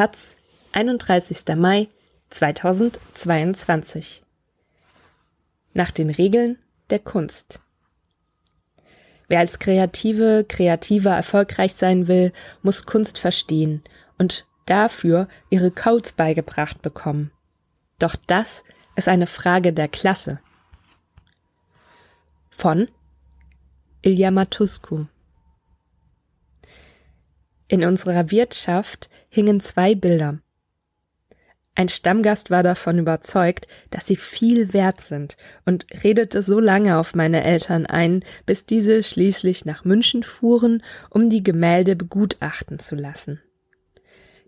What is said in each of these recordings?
Taz, 31. Mai 2022. Nach den Regeln der Kunst. Wer als Kreative, Kreativer erfolgreich sein will, muss Kunst verstehen und dafür ihre Codes beigebracht bekommen. Doch das ist eine Frage der Klasse. Von Ilya Matusku In unserer Wirtschaft hingen zwei Bilder. Ein Stammgast war davon überzeugt, dass sie viel wert sind und redete so lange auf meine Eltern ein, bis diese schließlich nach München fuhren, um die Gemälde begutachten zu lassen.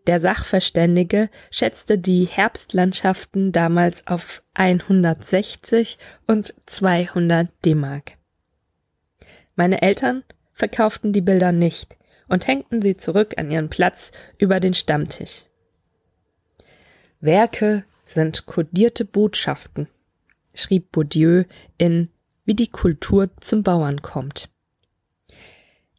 Der Sachverständige schätzte die Herbstlandschaften damals auf 160 und 200 D-Mark. Meine Eltern verkauften die Bilder nicht und hängten sie zurück an ihren Platz über den Stammtisch. Werke sind kodierte Botschaften, schrieb Bourdieu in Wie die Kultur zum Bauern kommt.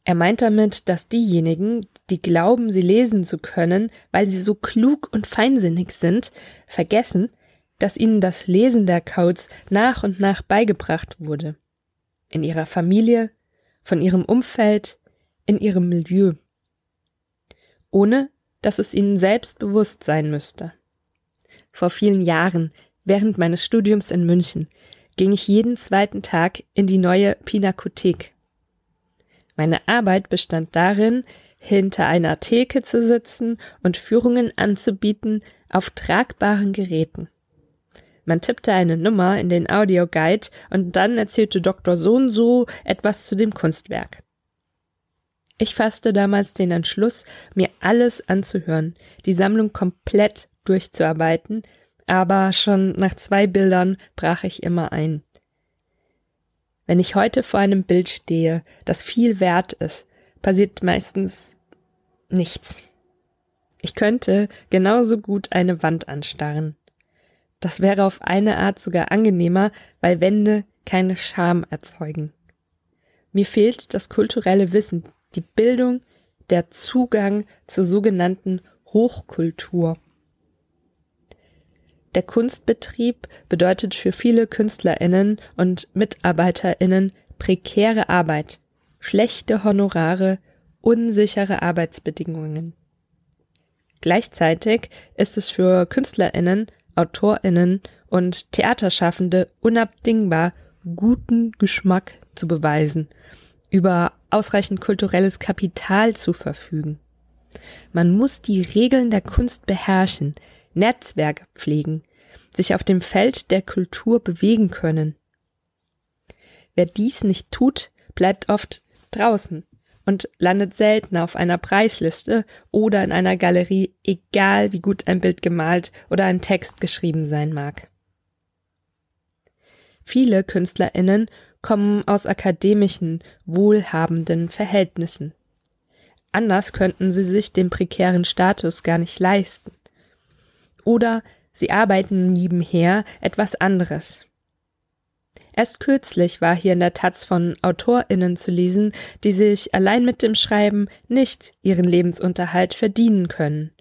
Er meint damit, dass diejenigen, die glauben, sie lesen zu können, weil sie so klug und feinsinnig sind, vergessen, dass ihnen das Lesen der Codes nach und nach beigebracht wurde. In ihrer Familie, von ihrem Umfeld, in ihrem Milieu. Ohne dass es ihnen selbst bewusst sein müsste. Vor vielen Jahren, während meines Studiums in München, ging ich jeden zweiten Tag in die neue Pinakothek. Meine Arbeit bestand darin, hinter einer Theke zu sitzen und Führungen anzubieten auf tragbaren Geräten. Man tippte eine Nummer in den Audioguide und dann erzählte Dr. So und so etwas zu dem Kunstwerk. Ich fasste damals den Entschluss, mir alles anzuhören, die Sammlung komplett durchzuarbeiten, aber schon nach zwei Bildern brach ich immer ein. Wenn ich heute vor einem Bild stehe, das viel wert ist, passiert meistens nichts. Ich könnte genauso gut eine Wand anstarren. Das wäre auf eine Art sogar angenehmer, weil Wände keine Scham erzeugen. Mir fehlt das kulturelle Wissen, die Bildung, der Zugang zur sogenannten Hochkultur. Der Kunstbetrieb bedeutet für viele Künstlerinnen und Mitarbeiterinnen prekäre Arbeit, schlechte Honorare, unsichere Arbeitsbedingungen. Gleichzeitig ist es für Künstlerinnen, Autorinnen und Theaterschaffende unabdingbar, guten Geschmack zu beweisen, über ausreichend kulturelles Kapital zu verfügen. Man muss die Regeln der Kunst beherrschen, Netzwerke pflegen, sich auf dem Feld der Kultur bewegen können. Wer dies nicht tut, bleibt oft draußen und landet selten auf einer Preisliste oder in einer Galerie, egal wie gut ein Bild gemalt oder ein Text geschrieben sein mag. Viele Künstlerinnen kommen aus akademischen, wohlhabenden Verhältnissen. Anders könnten sie sich den prekären Status gar nicht leisten oder sie arbeiten nebenher etwas anderes. Erst kürzlich war hier in der Taz von AutorInnen zu lesen, die sich allein mit dem Schreiben nicht ihren Lebensunterhalt verdienen können.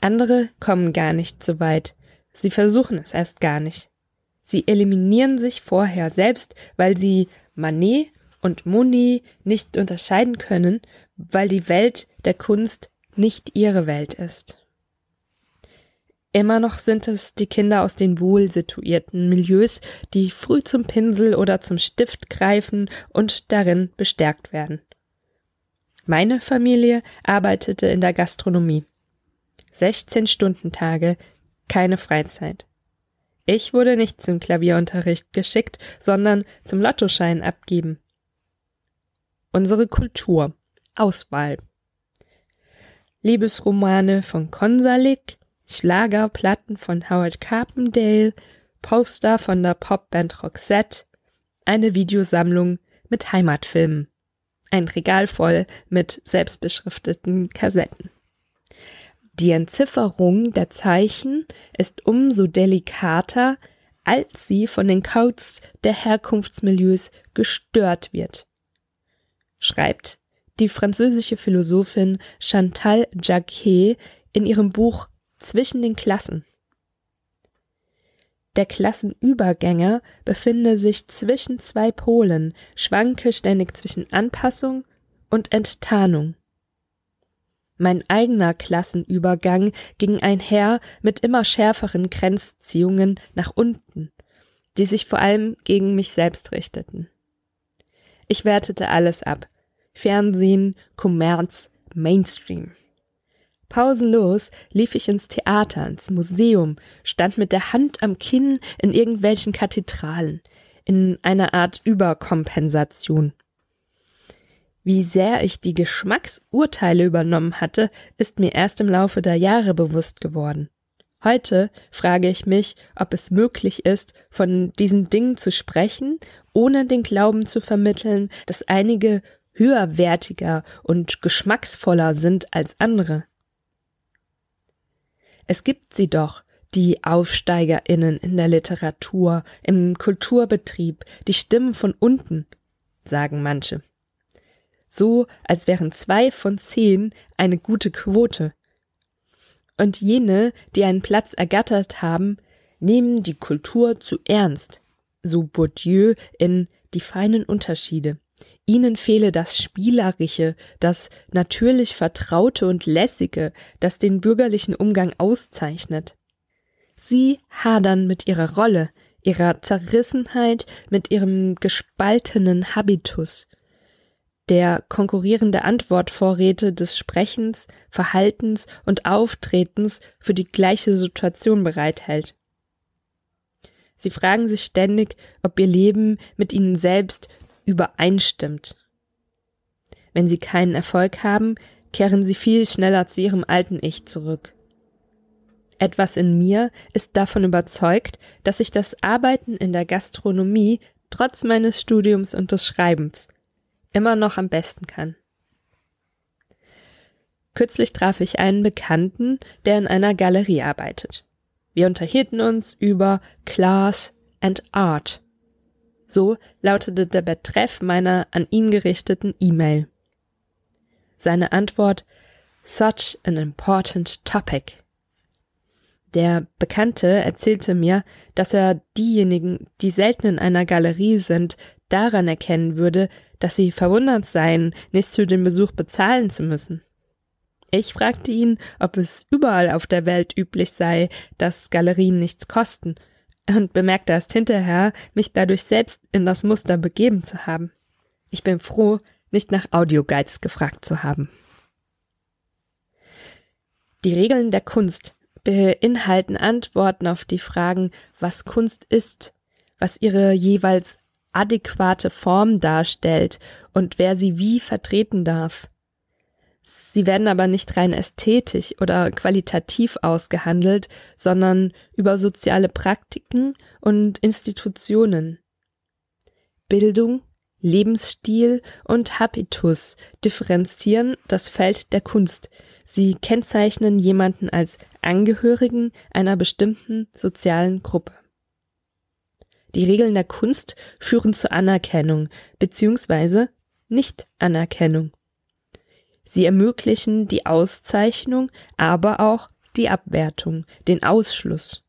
Andere kommen gar nicht so weit. Sie versuchen es erst gar nicht. Sie eliminieren sich vorher selbst, weil sie Manet und Monet nicht unterscheiden können, weil die Welt der Kunst nicht ihre Welt ist. Immer noch sind es die Kinder aus den wohl situierten Milieus, die früh zum Pinsel oder zum Stift greifen und darin bestärkt werden. Meine Familie arbeitete in der Gastronomie. 16 Stunden Tage, keine Freizeit. Ich wurde nicht zum Klavierunterricht geschickt, sondern zum Lottoschein abgeben. Unsere Kultur. Auswahl. Liebesromane von Konsalik, Schlagerplatten von Howard Carpendale, Poster von der Popband Roxette, eine Videosammlung mit Heimatfilmen, ein Regal voll mit selbstbeschrifteten Kassetten. Die Entzifferung der Zeichen ist umso delikater, als sie von den Codes der Herkunftsmilieus gestört wird. Schreibt die französische Philosophin Chantal Jacquet in ihrem Buch Zwischen den Klassen. Der Klassenübergänger befinde sich zwischen zwei Polen, schwanke ständig zwischen Anpassung und Enttarnung. Mein eigener Klassenübergang ging einher mit immer schärferen Grenzziehungen nach unten, die sich vor allem gegen mich selbst richteten. Ich wertete alles ab. Fernsehen, Kommerz, Mainstream. Pausenlos lief ich ins Theater, ins Museum, stand mit der Hand am Kinn in irgendwelchen Kathedralen, in einer Art Überkompensation. Wie sehr ich die Geschmacksurteile übernommen hatte, ist mir erst im Laufe der Jahre bewusst geworden. Heute frage ich mich, ob es möglich ist, von diesen Dingen zu sprechen, ohne den Glauben zu vermitteln, dass einige höherwertiger und geschmacksvoller sind als andere. Es gibt sie doch, die Aufsteigerinnen in der Literatur, im Kulturbetrieb, die Stimmen von unten, sagen manche. So, als wären zwei von zehn eine gute Quote. Und jene, die einen Platz ergattert haben, nehmen die Kultur zu ernst, so Bourdieu in Die feinen Unterschiede. Ihnen fehle das Spielerische, das natürlich Vertraute und Lässige, das den bürgerlichen Umgang auszeichnet. Sie hadern mit ihrer Rolle, ihrer Zerrissenheit, mit ihrem gespaltenen Habitus, der konkurrierende Antwortvorräte des Sprechens, Verhaltens und Auftretens für die gleiche Situation bereithält. Sie fragen sich ständig, ob ihr Leben mit ihnen selbst übereinstimmt. Wenn sie keinen Erfolg haben, kehren sie viel schneller zu ihrem alten Ich zurück. Etwas in mir ist davon überzeugt, dass ich das Arbeiten in der Gastronomie trotz meines Studiums und des Schreibens immer noch am besten kann. Kürzlich traf ich einen Bekannten, der in einer Galerie arbeitet. Wir unterhielten uns über Class and Art so lautete der Betreff meiner an ihn gerichteten E-Mail. Seine Antwort Such an important topic. Der Bekannte erzählte mir, dass er diejenigen, die selten in einer Galerie sind, daran erkennen würde, dass sie verwundert seien, nichts für den Besuch bezahlen zu müssen. Ich fragte ihn, ob es überall auf der Welt üblich sei, dass Galerien nichts kosten und bemerkte erst hinterher, mich dadurch selbst in das Muster begeben zu haben. Ich bin froh, nicht nach Audioguides gefragt zu haben. Die Regeln der Kunst beinhalten Antworten auf die Fragen, was Kunst ist, was ihre jeweils adäquate Form darstellt und wer sie wie vertreten darf. Sie werden aber nicht rein ästhetisch oder qualitativ ausgehandelt, sondern über soziale Praktiken und Institutionen. Bildung, Lebensstil und Habitus differenzieren das Feld der Kunst. Sie kennzeichnen jemanden als Angehörigen einer bestimmten sozialen Gruppe. Die Regeln der Kunst führen zur Anerkennung bzw. Nicht-Anerkennung. Sie ermöglichen die Auszeichnung, aber auch die Abwertung, den Ausschluss.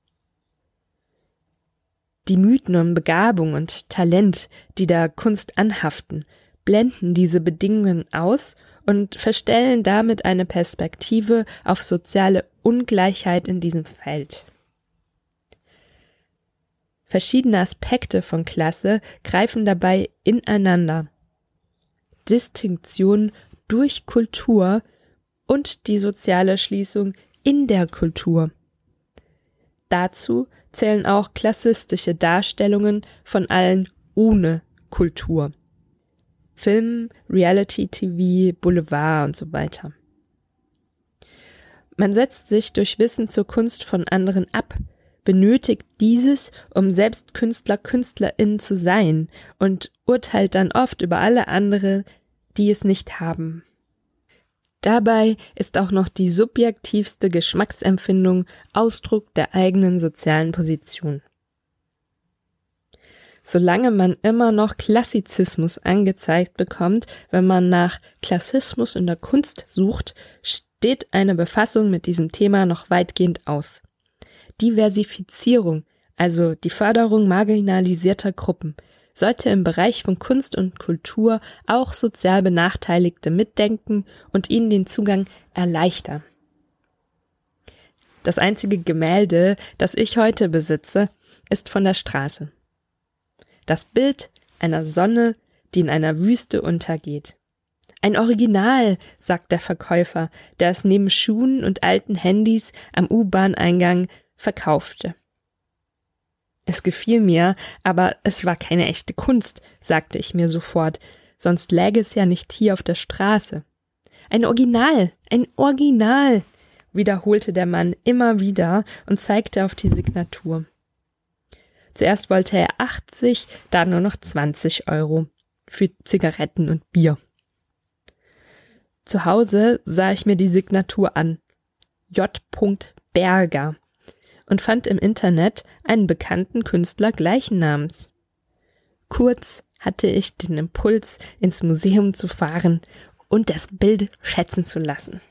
Die Mythen um Begabung und Talent, die der Kunst anhaften, blenden diese Bedingungen aus und verstellen damit eine Perspektive auf soziale Ungleichheit in diesem Feld. Verschiedene Aspekte von Klasse greifen dabei ineinander. Distinktion durch Kultur und die soziale Schließung in der Kultur. Dazu zählen auch klassistische Darstellungen von allen ohne Kultur. Film, Reality TV, Boulevard und so weiter. Man setzt sich durch Wissen zur Kunst von anderen ab, benötigt dieses, um selbst Künstler, Künstlerin zu sein und urteilt dann oft über alle andere die es nicht haben. Dabei ist auch noch die subjektivste Geschmacksempfindung Ausdruck der eigenen sozialen Position. Solange man immer noch Klassizismus angezeigt bekommt, wenn man nach Klassismus in der Kunst sucht, steht eine Befassung mit diesem Thema noch weitgehend aus. Diversifizierung, also die Förderung marginalisierter Gruppen, sollte im Bereich von Kunst und Kultur auch sozial Benachteiligte mitdenken und ihnen den Zugang erleichtern. Das einzige Gemälde, das ich heute besitze, ist von der Straße. Das Bild einer Sonne, die in einer Wüste untergeht. Ein Original, sagt der Verkäufer, der es neben Schuhen und alten Handys am U-Bahn-Eingang verkaufte. Es gefiel mir, aber es war keine echte Kunst, sagte ich mir sofort, sonst läge es ja nicht hier auf der Straße. Ein Original, ein Original, wiederholte der Mann immer wieder und zeigte auf die Signatur. Zuerst wollte er 80, dann nur noch 20 Euro für Zigaretten und Bier. Zu Hause sah ich mir die Signatur an. J. Berger und fand im Internet einen bekannten Künstler gleichen Namens. Kurz hatte ich den Impuls, ins Museum zu fahren und das Bild schätzen zu lassen.